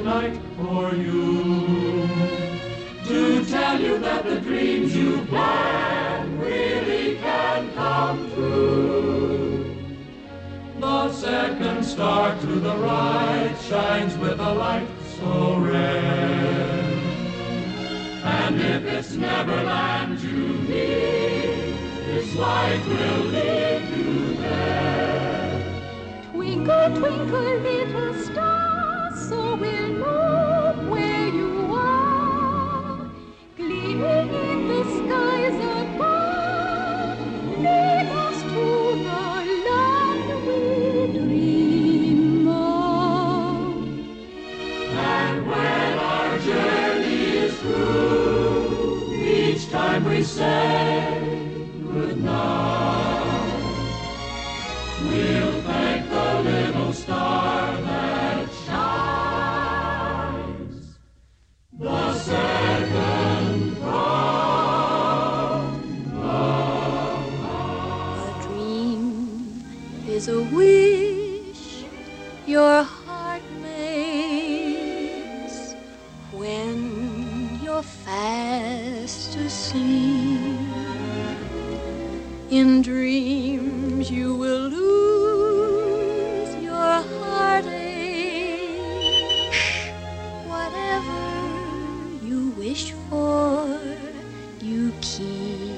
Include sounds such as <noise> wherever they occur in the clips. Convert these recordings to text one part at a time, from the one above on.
night for you. To tell you that the dreams you plan really can come true. The second star to the right shines with a light so red. And if it's Neverland you need, this light will lead you there. Twinkle, twinkle, little say Fast to fast asleep. In dreams you will lose your heartache. Whatever you wish for, you keep.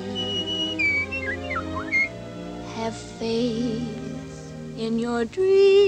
Have faith in your dreams.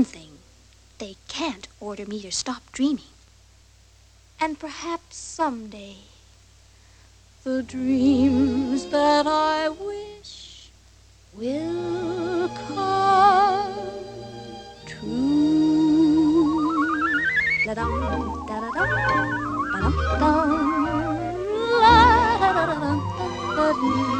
one thing they can't order me to stop dreaming. And perhaps someday, the dreams that I wish will come true. Da-dum, da-da-dum, la-da-da-dum, da-dum.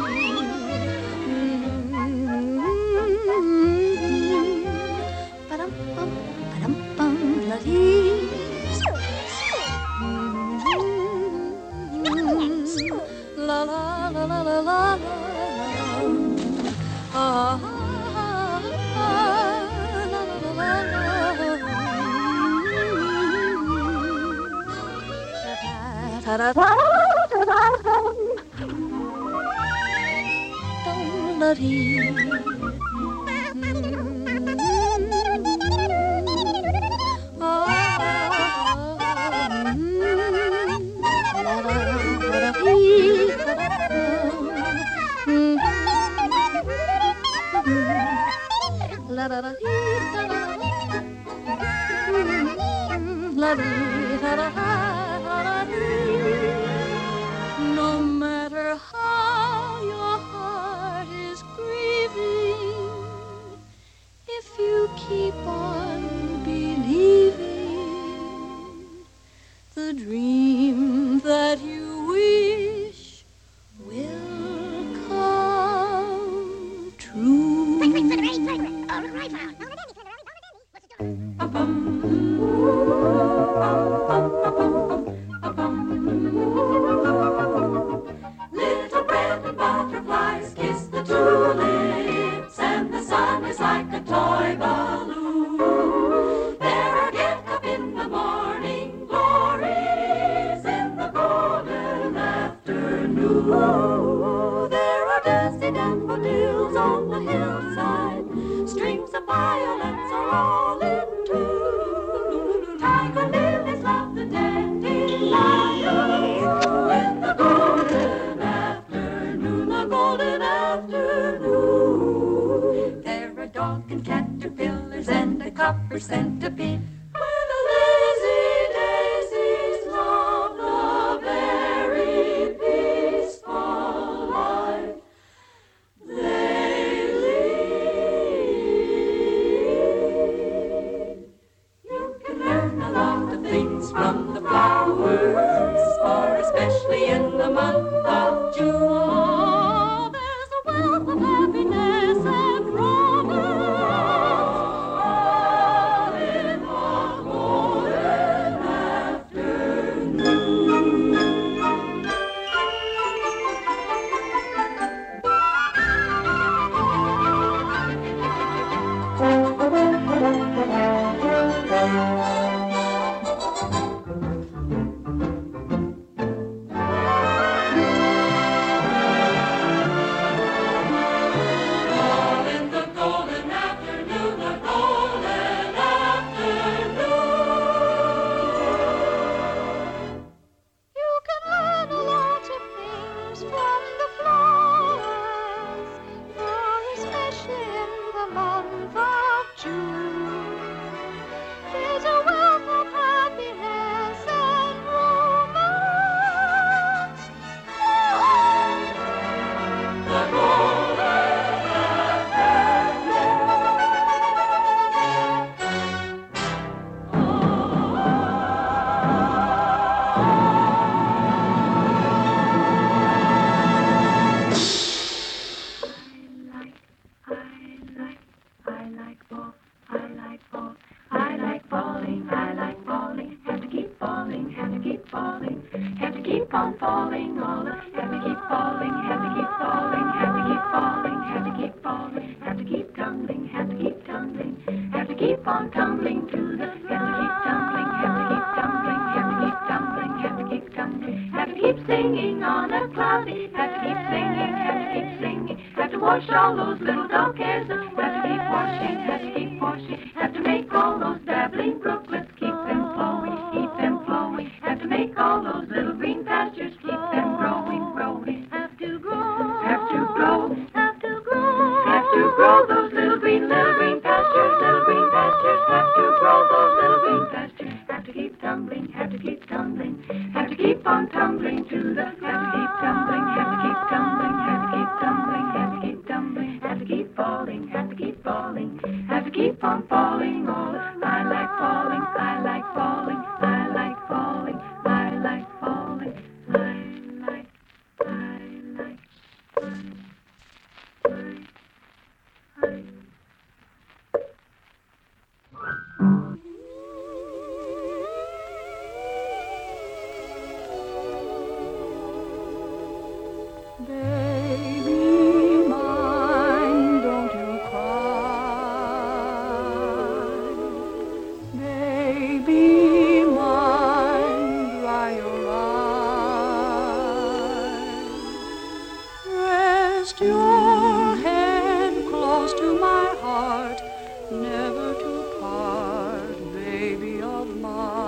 ta da da copper centipede. falling, have to keep on falling, all have to keep falling, have to keep falling, have to keep falling, have to keep falling, have to keep tumbling, have to keep tumbling, have to keep on tumbling to the have to keep tumbling, have to keep tumbling, have to keep tumbling, have to keep tumbling, have to keep singing on a cloudy, have to keep singing, have to keep singing, have to wash all those little dog cares, have to keep washing, have to keep washing, have to Mom.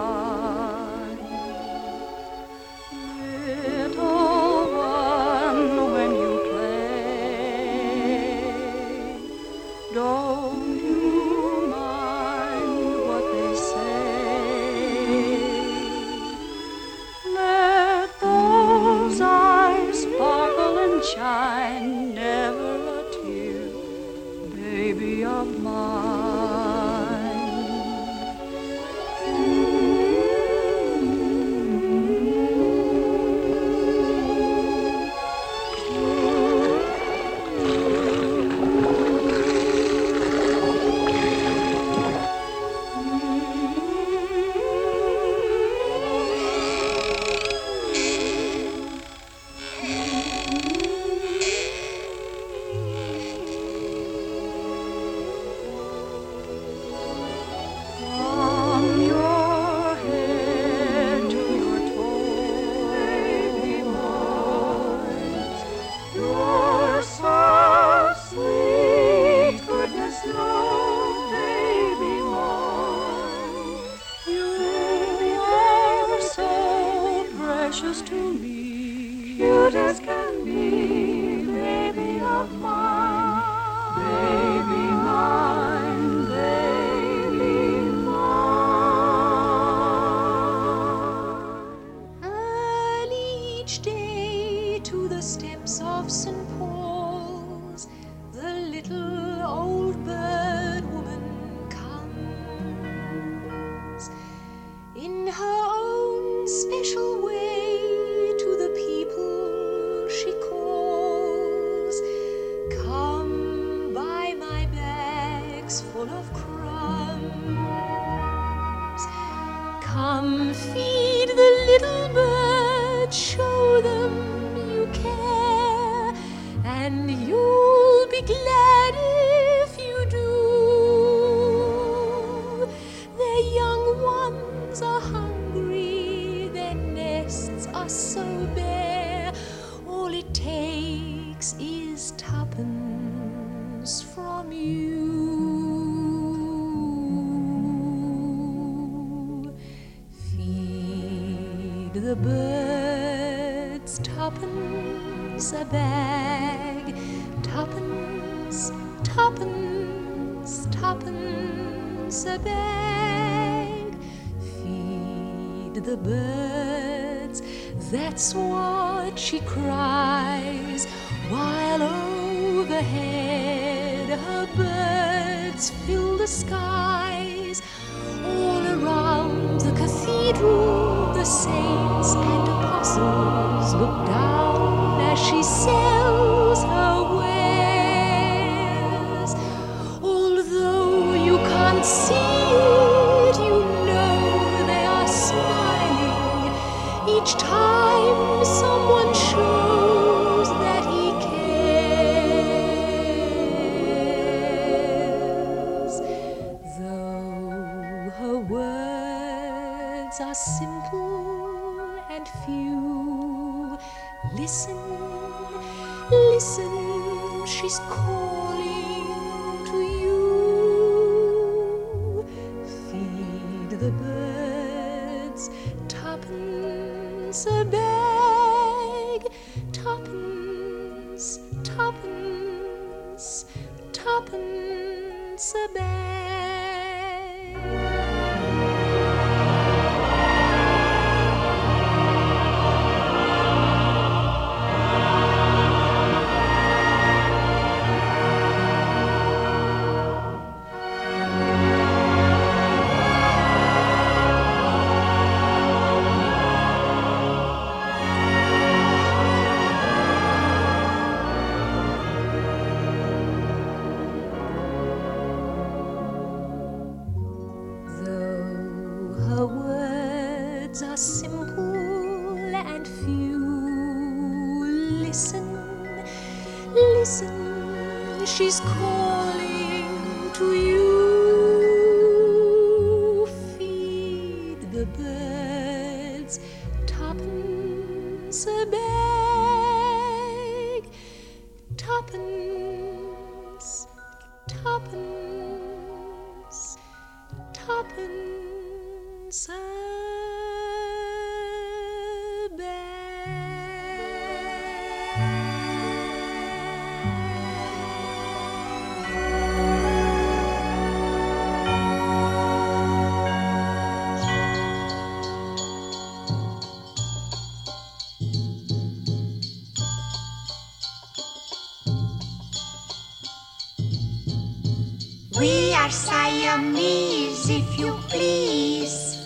Siamese, if you please.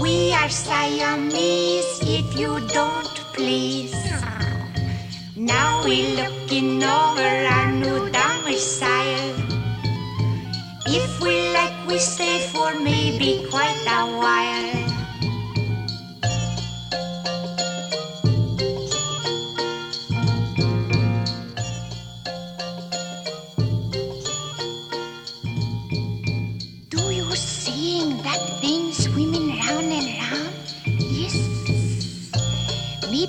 We are Siamese, if you don't please. Now we're looking over our new domicile. If we like, we stay for maybe quite a while.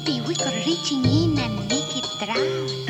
Maybe we could reaching in and make it drown.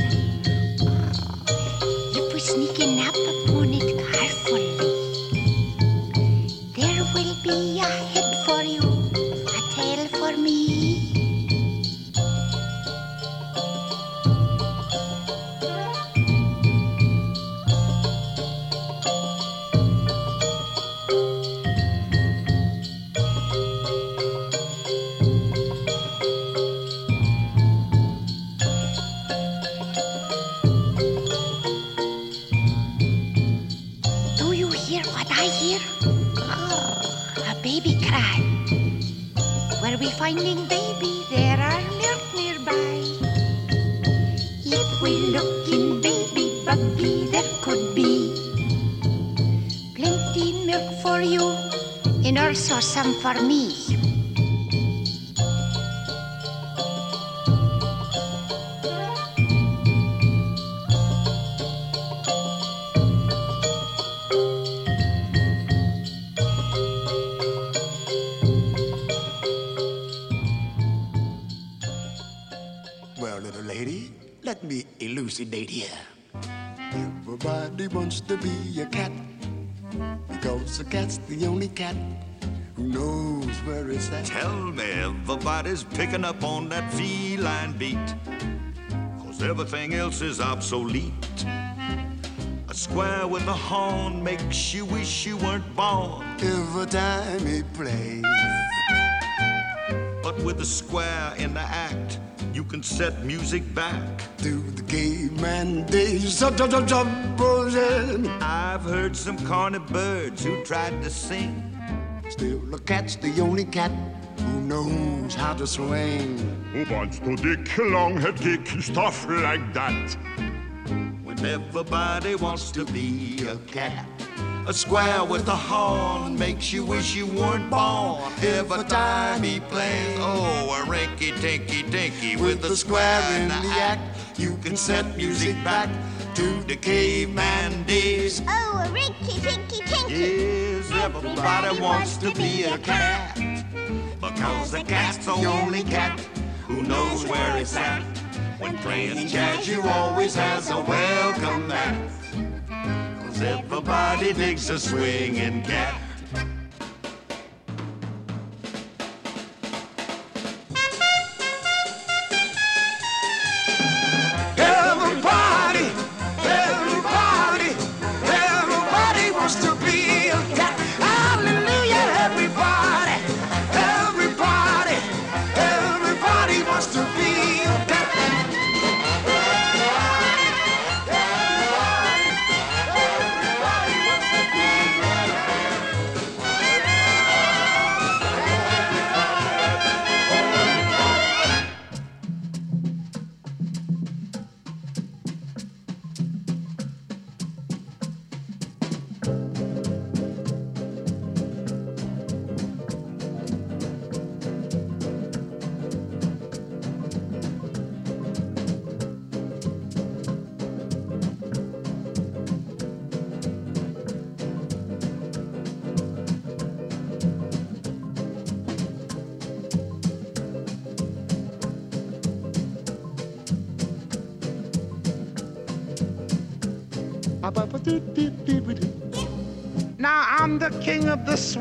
Little lady, let me elucidate here. Everybody wants to be a cat because a cat's the only cat who knows where it's at. Tell me everybody's picking up on that feline beat. Cause everything else is obsolete. A square with a horn makes you wish you weren't born. Every time he plays, But with a square in the act, you can set music back. to the caveman days. I've heard some corny birds who tried to sing. Still, the cat's the only cat who knows how to swing. Who wants to dick, long-head kick, stuff like that? When everybody wants to be a cat. A square with a horn makes you wish you weren't born. Every time he plays, oh, a rinky tinky tinky with a square in the act. You can set music back to the caveman days. Oh, a rinky tinky tinky. Yes, everybody wants to be a cat. Because the cat's the only cat who knows where it's at. When playing jazz, you always has a welcome mat. Everybody digs a swinging cat.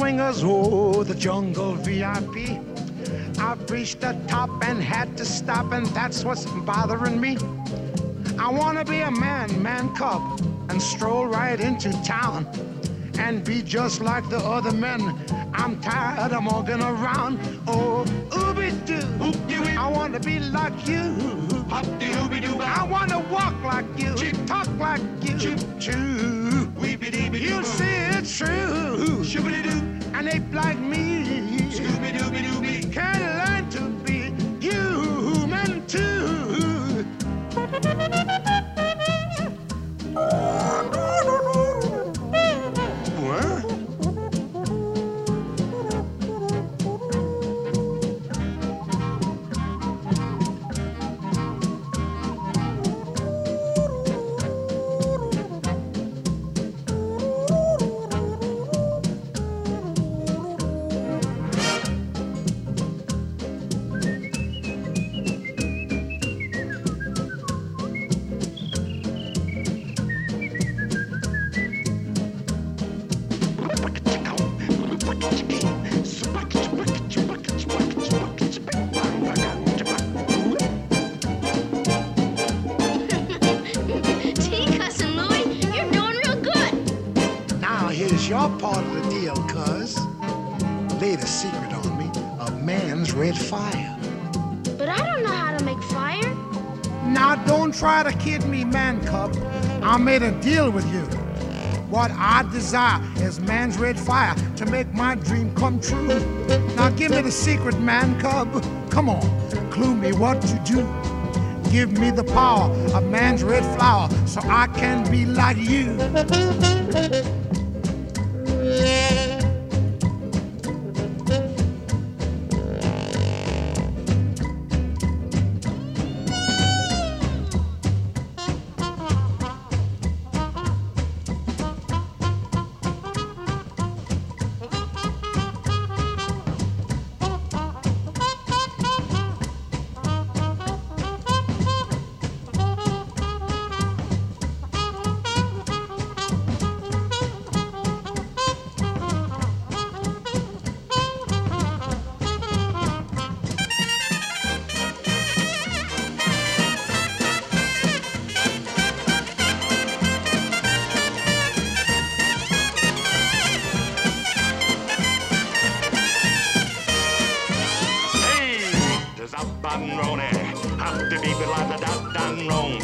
Swingers, oh, the jungle VIP. I've reached the top and had to stop, and that's what's bothering me. I wanna be a man, man cub, and stroll right into town and be just like the other men. I'm tired of walking around. Oh, ooby doo. I wanna be like you. I made a deal with you. What I desire is man's red fire to make my dream come true. Now give me the secret, man cub. Come on, clue me what to do. Give me the power of man's red flower so I can be like you. da da dang long.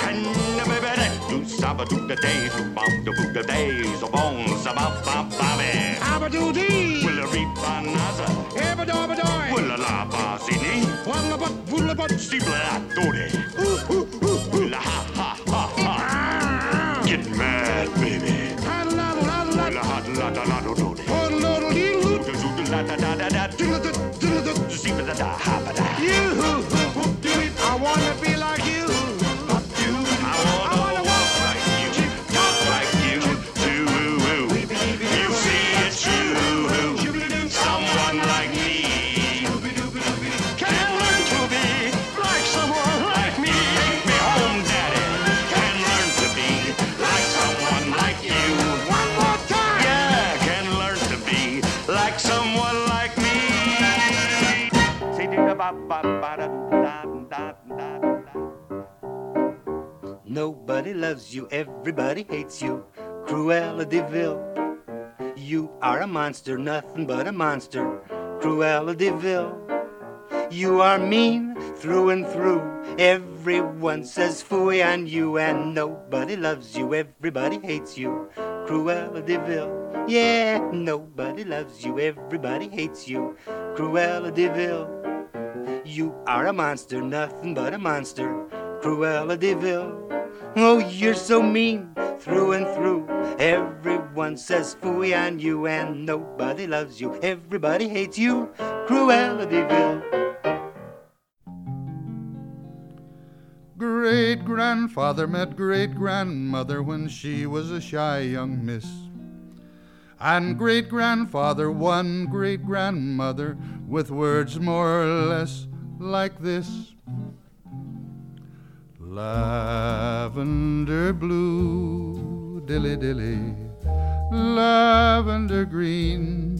Can be better do saba do the day do bob do the days of on saba bob bobby. Abba do dee. Will a reap another. Abba do abba do. Will a la ba zini. Wanga but vulla but stibla dore. Nobody loves you, everybody hates you. Cruella de Vil. You are a monster, nothing but a monster. Cruella de Vil. You are mean through and through. Everyone says fooey on you, and nobody loves you, everybody hates you. Cruella de Vil. Yeah, nobody loves you, everybody hates you. Cruella de Vil. You are a monster, nothing but a monster. Cruella de Vil. Oh, you're so mean through and through. Everyone says fooey on you, and nobody loves you. Everybody hates you. Cruella de. Great grandfather met great grandmother when she was a shy young miss. And great grandfather won great grandmother with words more or less like this. Lavender blue, dilly dilly, lavender green.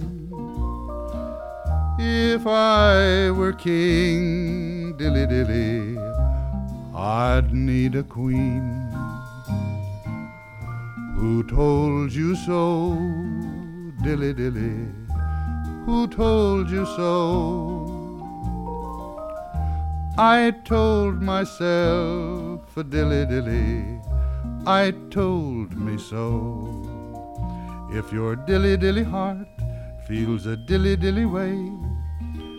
If I were king, dilly dilly, I'd need a queen. Who told you so, dilly dilly? Who told you so? I told myself a dilly dilly, I told me so. If your dilly dilly heart feels a dilly dilly way,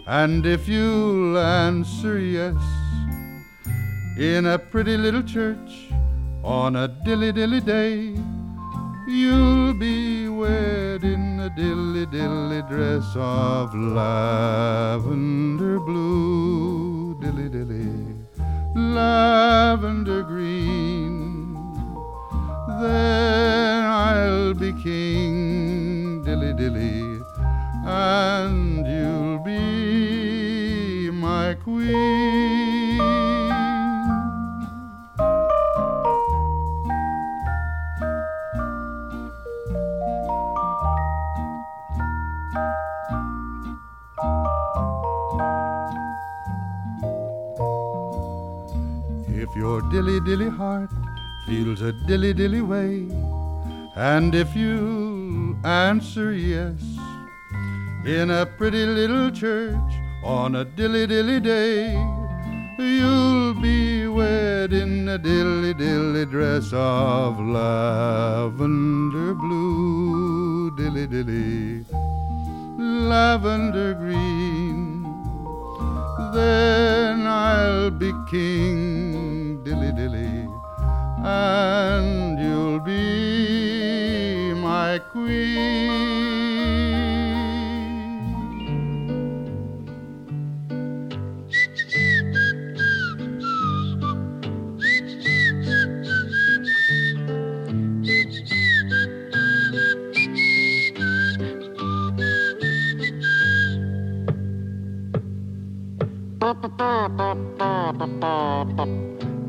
and if you'll answer yes, in a pretty little church on a dilly dilly day, you'll be wed in a dilly dilly dress of lavender blue dilly dilly, lavender green. Then I'll be king, dilly dilly, and you'll be my queen. Your dilly dilly heart feels a dilly dilly way. And if you answer yes, in a pretty little church on a dilly dilly day, you'll be wed in a dilly dilly dress of lavender blue, dilly dilly, lavender green. Then I'll be king, dilly dilly, and you'll be my queen.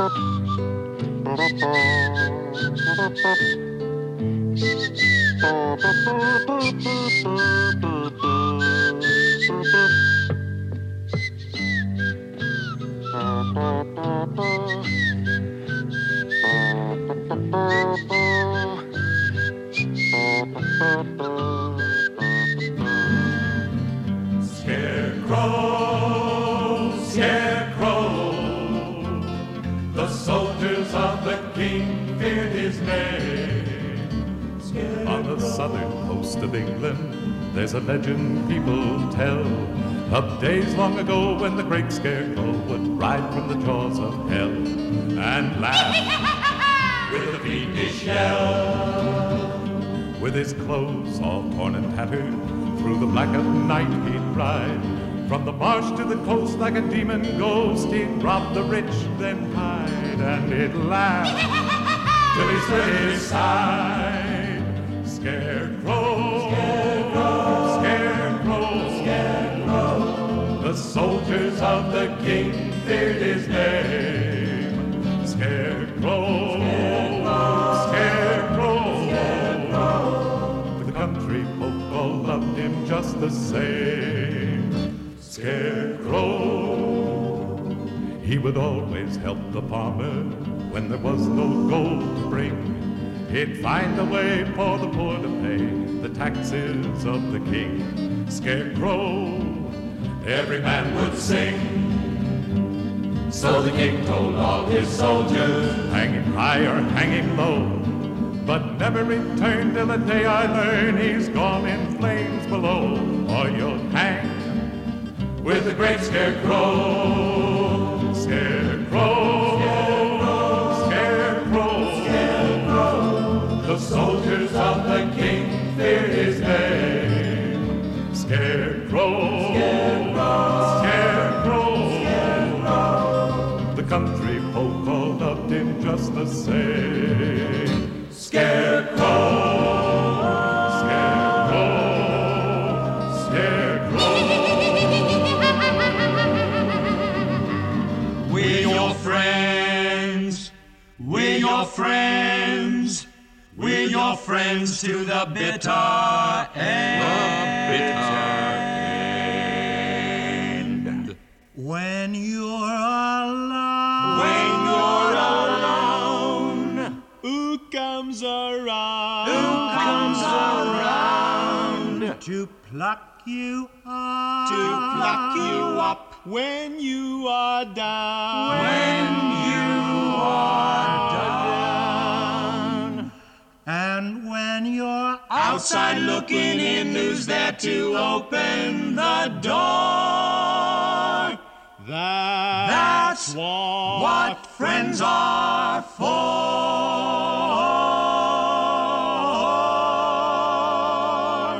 Scarecrow, legend people tell of days long ago when the great scarecrow would ride from the jaws of hell and laugh <laughs> with a fiendish yell. With his clothes all torn and tattered, through the black of night he'd ride. From the marsh to the coast like a demon ghost, he'd rob the rich, then hide, and he'd laugh <laughs> till he split his side. Of the king feared his name. Scarecrow, Scarecrow, the country folk all loved him just the same. Scarecrow, he would always help the farmer when there was no gold to bring. He'd find a way for the poor to pay the taxes of the king. Scarecrow, every man would sing. So the king told all his soldiers, hang him high or hang him low. But never return till the day I learn he's gone in flames below, or you'll hang with the great scarecrow. Scarecrow, scarecrow, to the bitter end. end. When you're alone. When you're alone. Who comes around? Who comes around? To pluck you up. To pluck you up. When you are down. When you are down. And when you're outside looking in, who's there to open the door? That, That's what, what friends are for.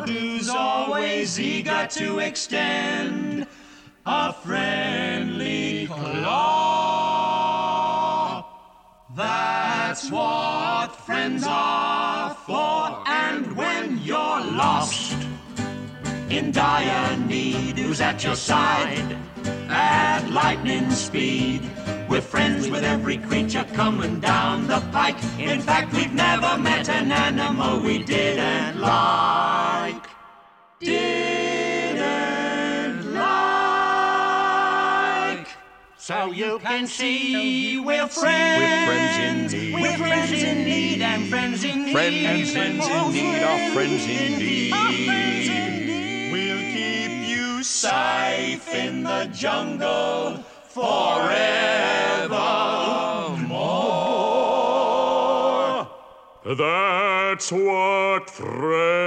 Who's always eager to extend a friendly claw. Friends are for. And when you're lost in dire need, who's at your side at lightning speed? We're friends with every creature coming down the pike. In fact, we've never met an animal we didn't like. Didn't So you can see we're friends. We're friends in need. We're friends in need and friends in need. Friends and friends in need are friends in need. We'll keep you safe in the jungle forevermore. That's what friends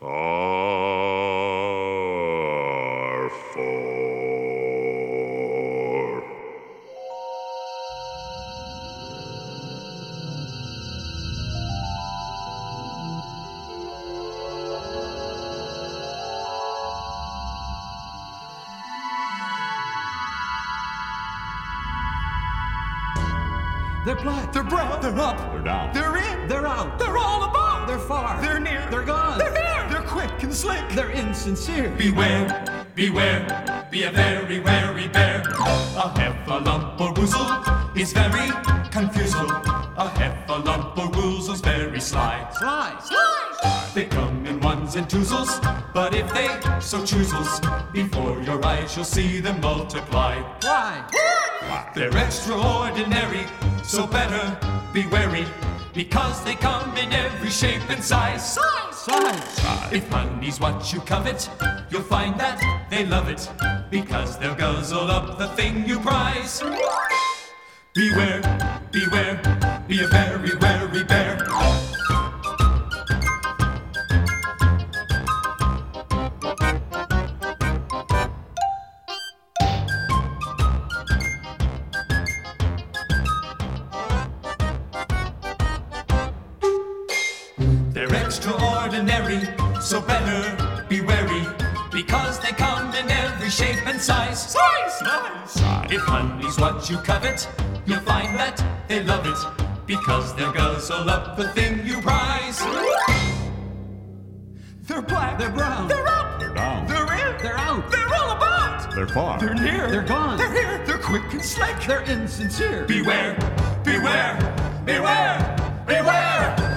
are They're black. They're brown. They're up. They're down. They're in. They're out. They're all about. They're far. They're near. They're gone. They're here. They're quick and slick. They're insincere. Beware, beware, be a very wary bear. A heffalump or woozle is very confusal. A heffalump or woozle's very sly. Sly. Sly. They come in ones and twosles, but if they so choosels, before your eyes you'll see them multiply. Why? They're extraordinary, so better be wary, because they come in every shape and size. Size. Size. size. If money's what you covet, you'll find that they love it, because they'll guzzle up the thing you prize. Beware, beware, be a very wary bear. Size. Size! Size! If money's what you covet, you'll find that they love it, because they'll guzzle up the thing you prize. They're black. They're brown. They're up! They're down. They're in. They're out. They're all about! They're far. They're near. They're gone. They're here! They're quick and slick. They're insincere. Beware, beware, beware, beware, beware!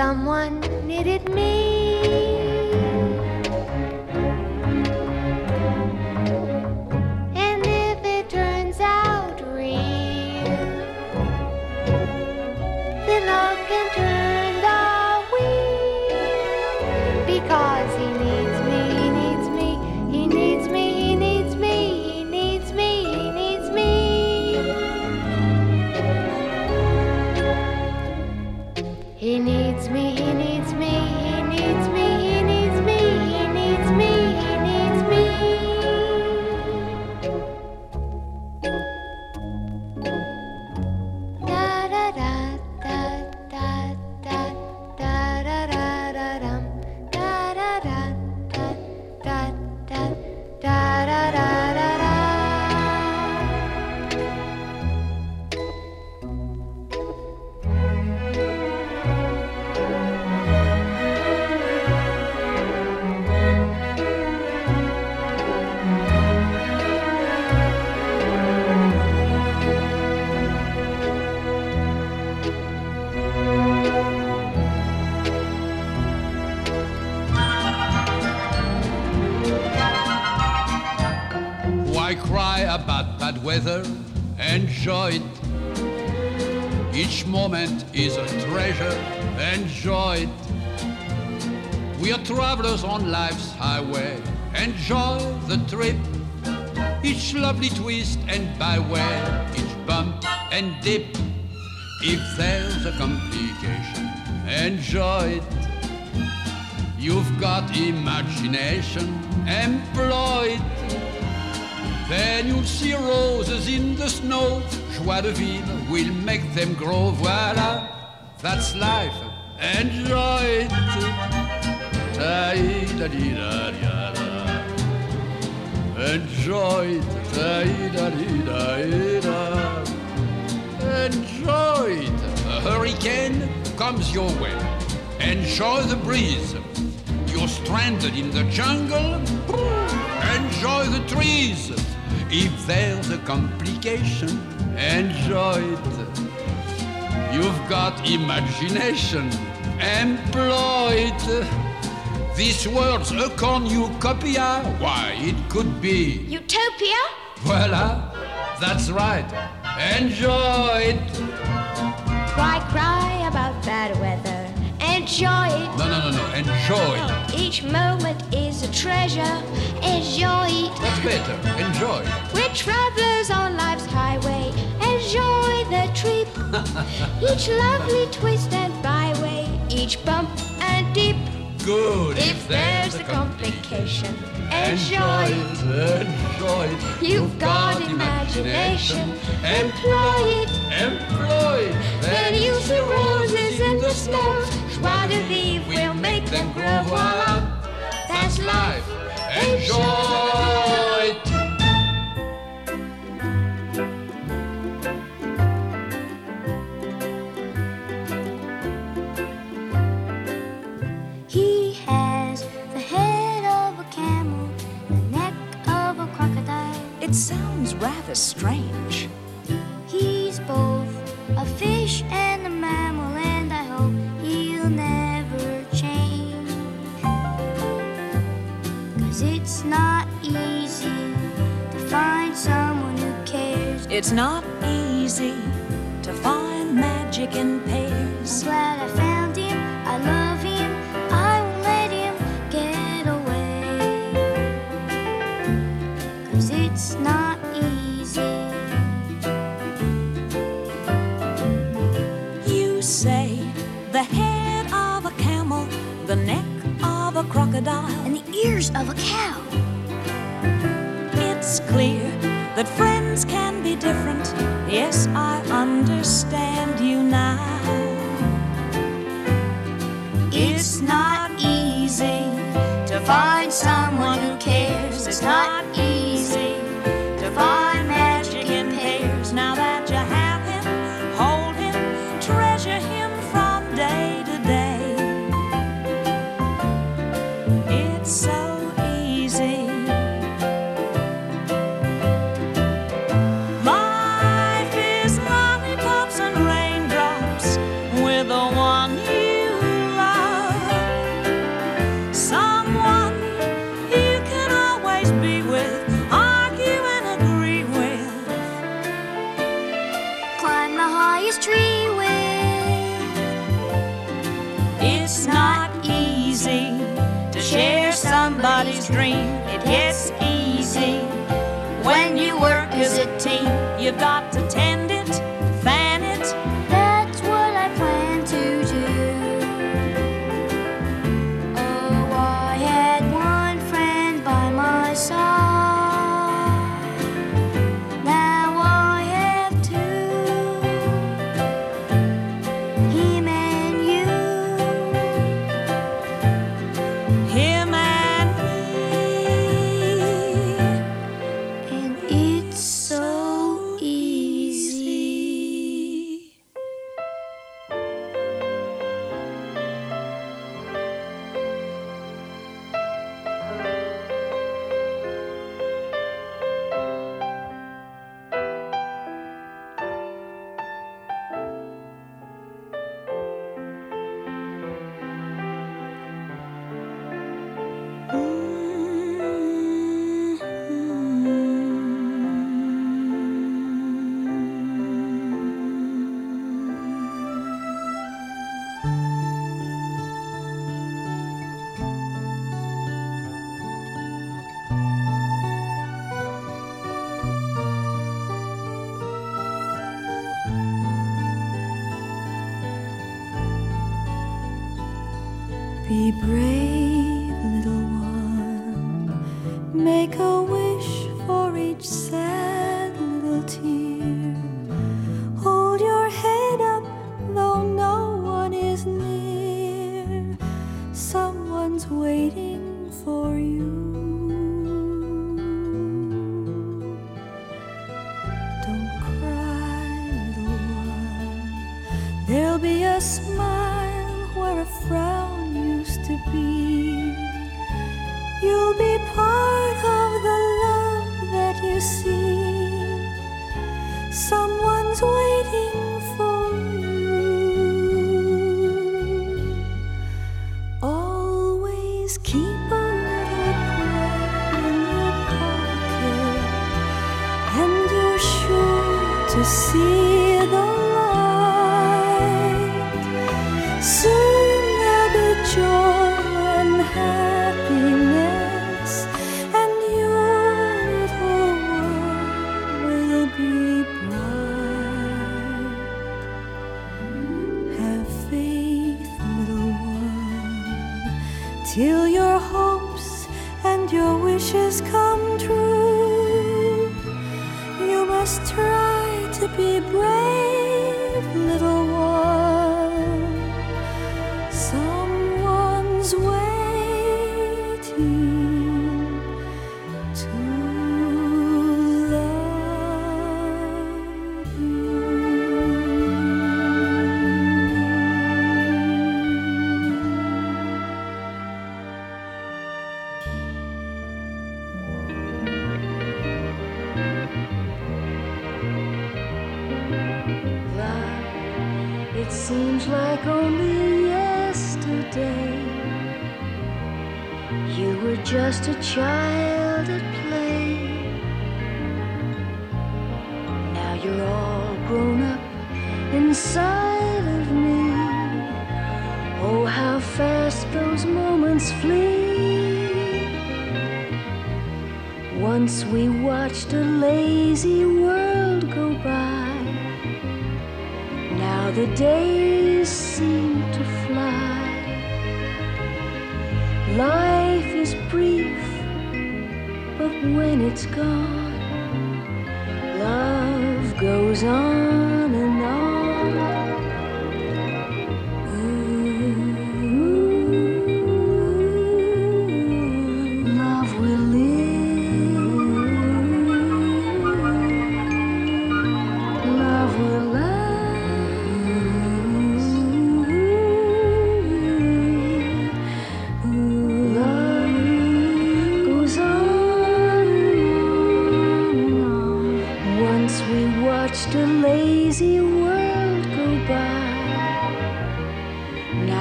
à moi. Is a treasure. Enjoy it. We are travelers on life's highway. Enjoy the trip. Each lovely twist and byway, each bump and dip. If there's a complication, enjoy it. You've got imagination, employ it. Then you'll see roses in the snow. Joie de vivre will make them grow. Voila, that's life. Enjoy it. Enjoy it. Enjoy it. A hurricane comes your way. Enjoy the breeze. You're stranded in the jungle. Enjoy the trees. If there's a complication, enjoy it. You've got imagination, employ it. This world's a cornucopia. Why, it could be. Utopia? Voila, that's right. Enjoy it. Cry, cry about bad weather. Enjoy it. No, no, no, no. Enjoy. It. Oh, each moment is a treasure. Enjoy it. That's better. Enjoy. We're travelers on life's highway. The. <laughs> Each lovely twist and byway. Each bump and dip. Good. If there's a complication, enjoy it. Enjoy it. You've got imagination. Employ it. Employ it. Then you see roses in the snow. Joie de vivre will make them grow. Voila, that's life. Enjoy it. Rather strange. He's both a fish and a mammal, and I hope he'll never change. Cause it's not easy to find someone who cares. It's not easy to find magic in pairs. I'm glad I found ears of a cow. It's clear that friends can be different. Yes, I understand you now. It's not easy to find someone who cares. It's not Must try to be brave, little one. Someone's waiting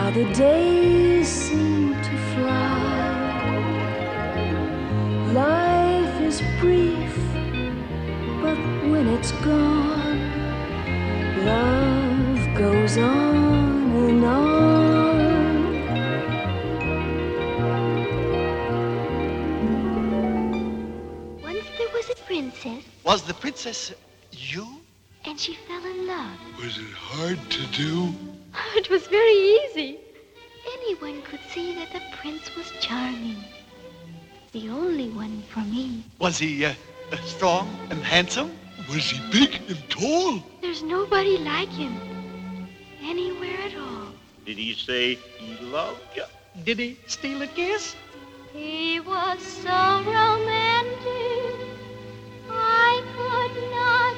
Now the days seem to fly. Life is brief, but when it's gone, love goes on and on. Once there was a princess, Was the princess you? and she fell in love. Was it hard to do? It was very easy. Anyone could see that the prince was charming. The only one for me. Was he uh, uh, strong and handsome? Was he big and tall? There's nobody like him. Anywhere at all. Did he say he loved you? Did he steal a kiss? He was so romantic. I could not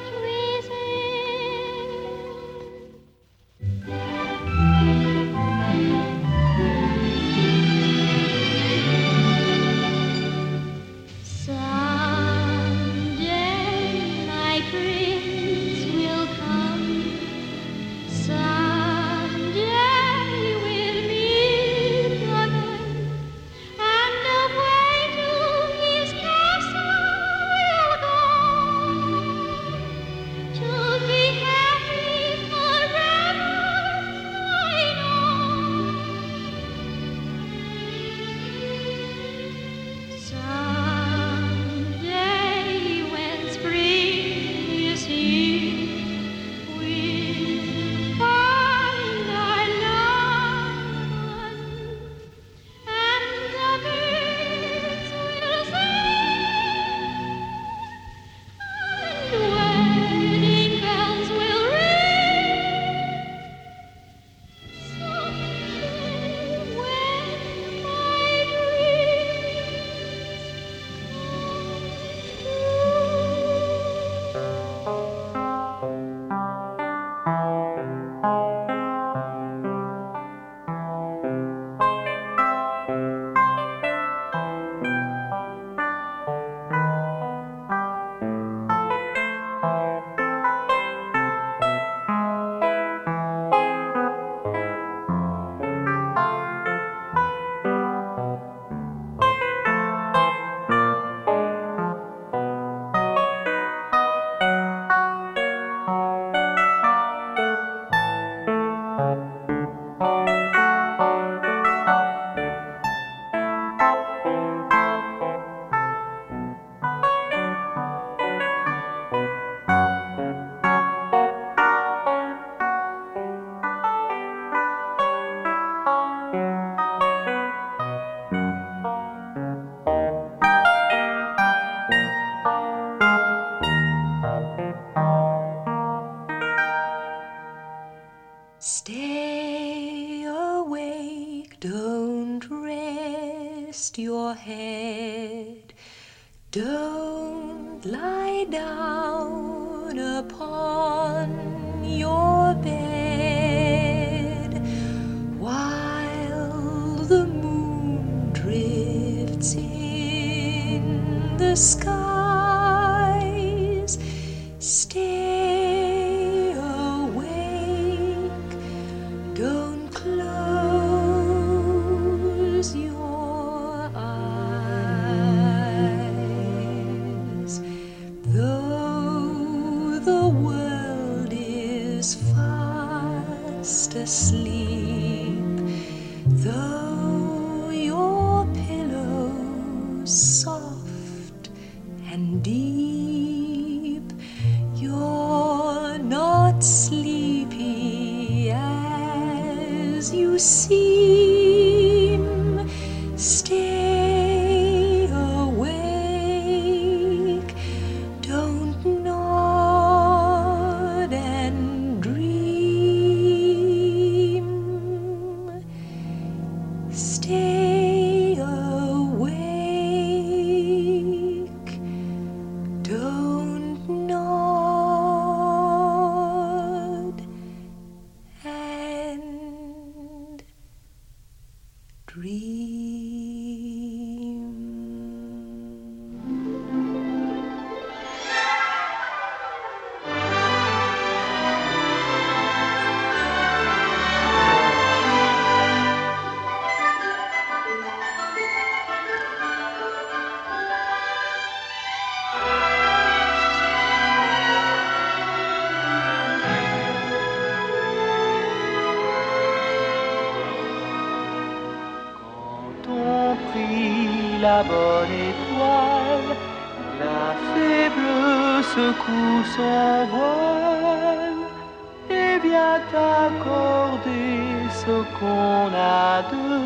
accorder ce qu'on a demandé.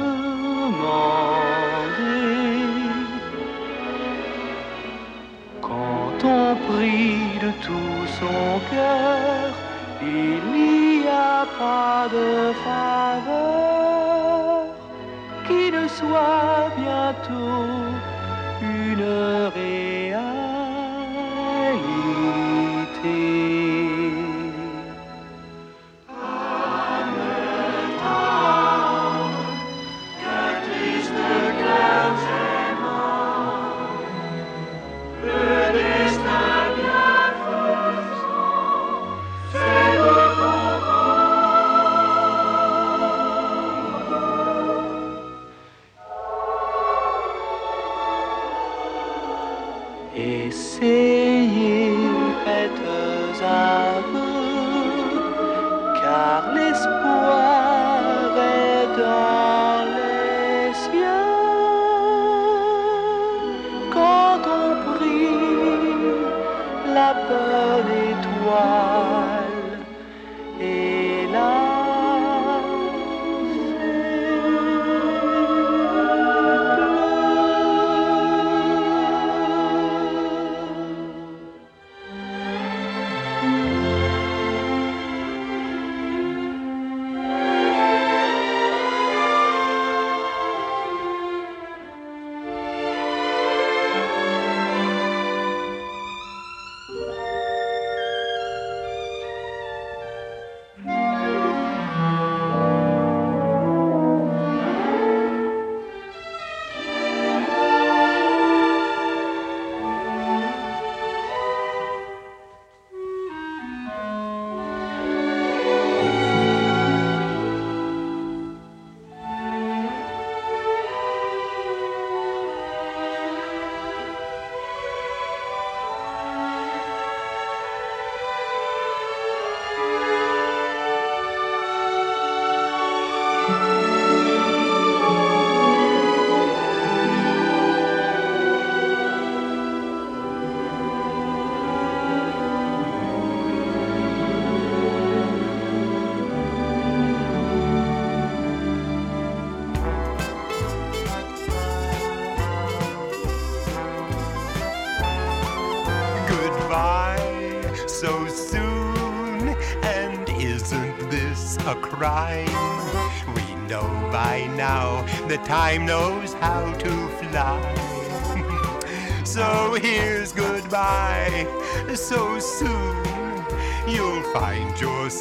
Quand on prie de tout son cœur, il n'y a pas de faveur qui ne soit bientôt une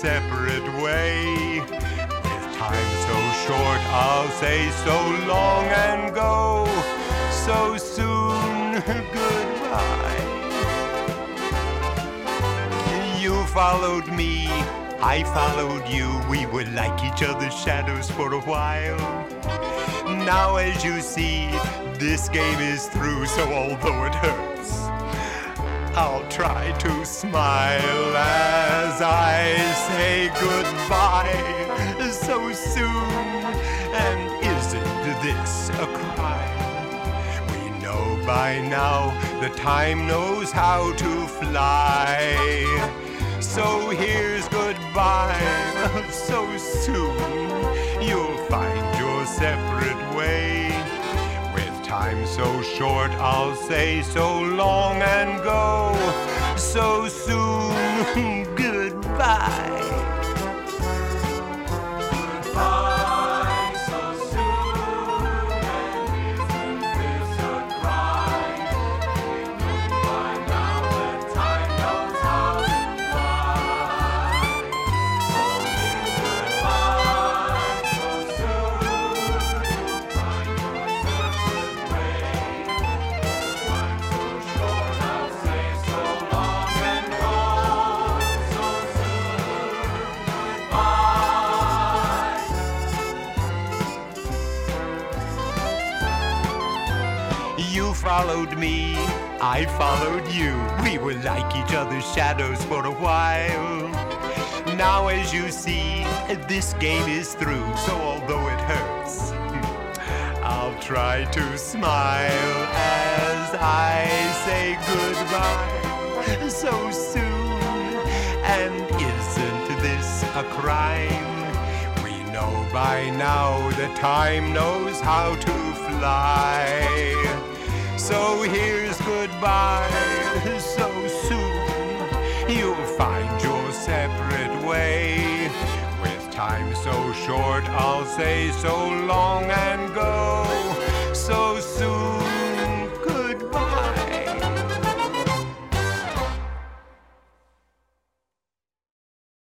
separate way. With time so short, I'll say so long and go. So soon, <laughs> goodbye. You followed me, I followed you. We were like each other's shadows for a while. Now, as you see, this game is through, so although it hurts, try to smile as I say goodbye so soon. And isn't this a crime? We know by now the time knows how to fly. So here's goodbye <laughs> so soon. You'll find your separate. Time so short, I'll say so long and go. So soon, <laughs> goodbye. Followed me, I followed you. We were like each other's shadows for a while. Now, as you see, this game is through, so although it hurts, <laughs> I'll try to smile as I say goodbye so soon. And isn't this a crime? We know by now that time knows how to fly. So here's goodbye so soon. You'll find your separate way. With time so short, I'll say so long and go so soon.